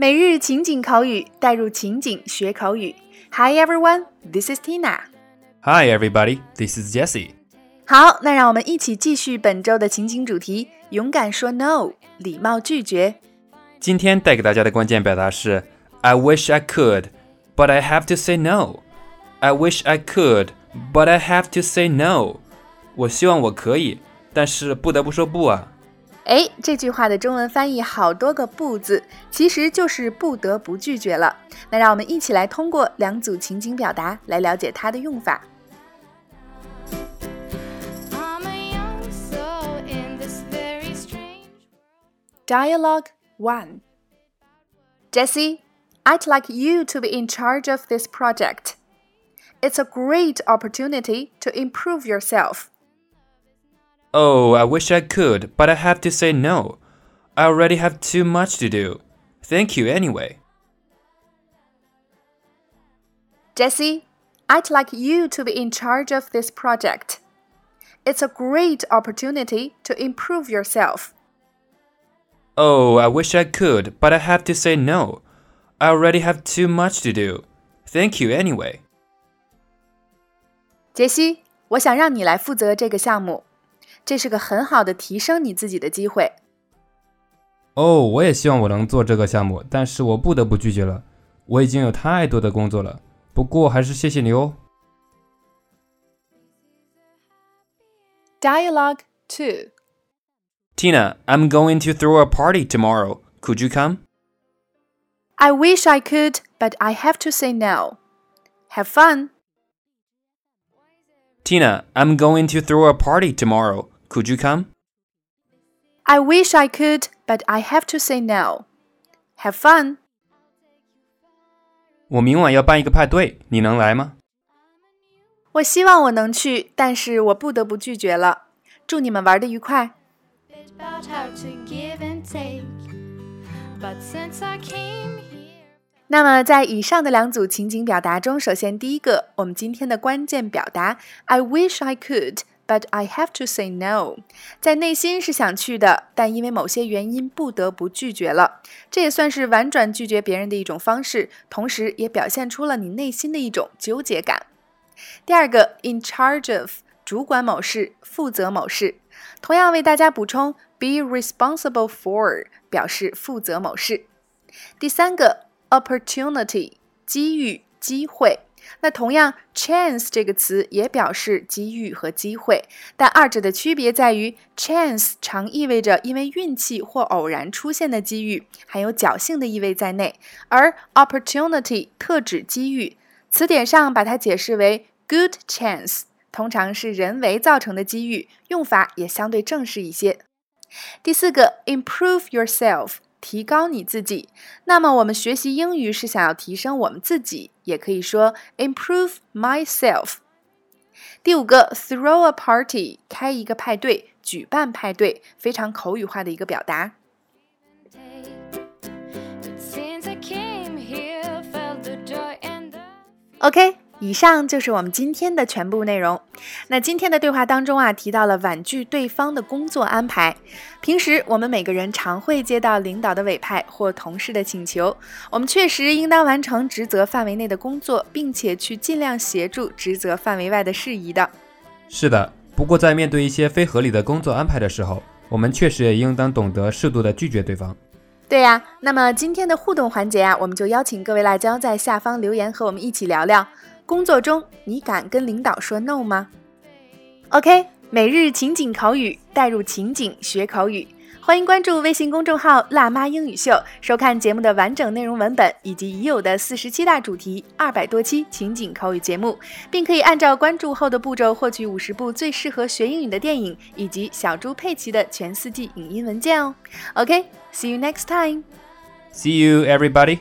每日情景口语，带入情景学口语。Hi everyone, this is Tina. Hi everybody, this is Jessie. 好，那让我们一起继续本周的情景主题：勇敢说 no，礼貌拒绝。今天带给大家的关键表达是 I wish I could, but I have to say no. I wish I could, but I have to say no. 我希望我可以，但是不得不说不啊。哎，这句话的中文翻译好多个“不”字，其实就是不得不拒绝了。那让我们一起来通过两组情景表达来了解它的用法。Dialogue 1 Jesse, I'd like you to be in charge of this project. It's a great opportunity to improve yourself. Oh, I wish I could, but I have to say no. I already have too much to do. Thank you anyway. Jesse, I'd like you to be in charge of this project. It's a great opportunity to improve yourself. Oh, I wish I could, but I have to say no. I already have too much to do. Thank you anyway. 杰西，我想让你来负责这个项目， 这是个很好的提升你自己的机会。哦，我也希望我能做这个项目，但是我不得不拒绝了。我已经有太多的工作了。不过还是谢谢你哦。Dialogue two. Tina, I'm going to throw a party tomorrow. Could you come? I wish I could, but I have to say no. Have fun. Tina, I'm going to throw a party tomorrow. Could you come? I wish I could, but I have to say no. Have fun. 我明晚要办一个派对，你能来吗？我希望我能去，但是我不得不拒绝了。祝你们玩的愉快。 那么，在以上的两组情景表达中，首先第一个，我们今天的关键表达，I wish I could。But I have to say no，在内心是想去的，但因为某些原因不得不拒绝了。这也算是婉转拒绝别人的一种方式，同时也表现出了你内心的一种纠结感。第二个，in charge of，主管某事，负责某事。同样为大家补充，be responsible for，表示负责某事。第三个，opportunity，机遇、机会。那同样，chance 这个词也表示机遇和机会，但二者的区别在于，chance 常意味着因为运气或偶然出现的机遇，含有侥幸的意味在内；而 opportunity 特指机遇，词典上把它解释为 good chance，通常是人为造成的机遇，用法也相对正式一些。第四个，improve yourself。提高你自己。那么，我们学习英语是想要提升我们自己，也可以说 improve myself。第五个，throw a party，开一个派对，举办派对，非常口语化的一个表达。OK。以上就是我们今天的全部内容。那今天的对话当中啊，提到了婉拒对方的工作安排。平时我们每个人常会接到领导的委派或同事的请求，我们确实应当完成职责范围内的工作，并且去尽量协助职责范围外的事宜的。是的，不过在面对一些非合理的工作安排的时候，我们确实也应当懂得适度的拒绝对方。对呀，那么今天的互动环节啊，我们就邀请各位辣椒在下方留言，和我们一起聊聊。工作中，你敢跟领导说 no 吗？OK，每日情景口语，带入情景学口语。欢迎关注微信公众号“辣妈英语秀”，收看节目的完整内容文本以及已有的四十七大主题、二百多期情景口语节目，并可以按照关注后的步骤获取五十部最适合学英语的电影以及小猪佩奇的全四季影音文件哦。OK，see you next time. See you, everybody.